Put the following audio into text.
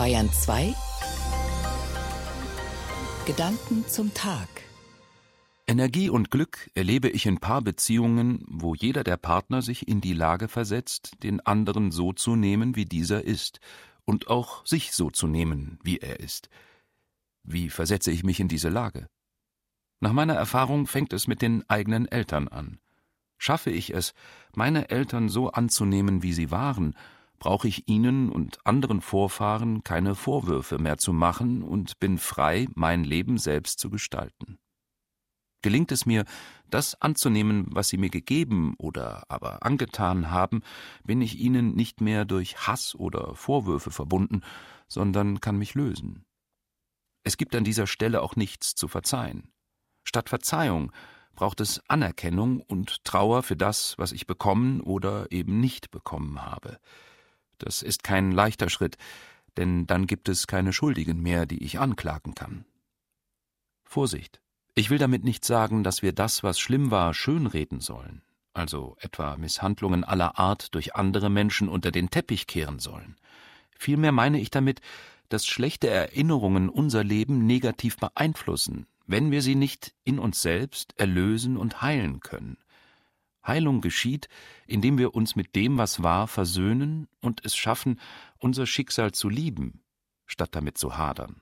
Bayern 2 Gedanken zum Tag Energie und Glück erlebe ich in Paarbeziehungen, wo jeder der Partner sich in die Lage versetzt, den anderen so zu nehmen, wie dieser ist, und auch sich so zu nehmen, wie er ist. Wie versetze ich mich in diese Lage? Nach meiner Erfahrung fängt es mit den eigenen Eltern an. Schaffe ich es, meine Eltern so anzunehmen, wie sie waren, brauche ich ihnen und anderen Vorfahren keine Vorwürfe mehr zu machen und bin frei, mein Leben selbst zu gestalten. Gelingt es mir, das anzunehmen, was sie mir gegeben oder aber angetan haben, bin ich ihnen nicht mehr durch Hass oder Vorwürfe verbunden, sondern kann mich lösen. Es gibt an dieser Stelle auch nichts zu verzeihen. Statt Verzeihung braucht es Anerkennung und Trauer für das, was ich bekommen oder eben nicht bekommen habe. Das ist kein leichter Schritt, denn dann gibt es keine Schuldigen mehr, die ich anklagen kann. Vorsicht! Ich will damit nicht sagen, dass wir das, was schlimm war, schönreden sollen, also etwa Misshandlungen aller Art durch andere Menschen unter den Teppich kehren sollen. Vielmehr meine ich damit, dass schlechte Erinnerungen unser Leben negativ beeinflussen, wenn wir sie nicht in uns selbst erlösen und heilen können. Heilung geschieht, indem wir uns mit dem, was war, versöhnen und es schaffen, unser Schicksal zu lieben, statt damit zu hadern.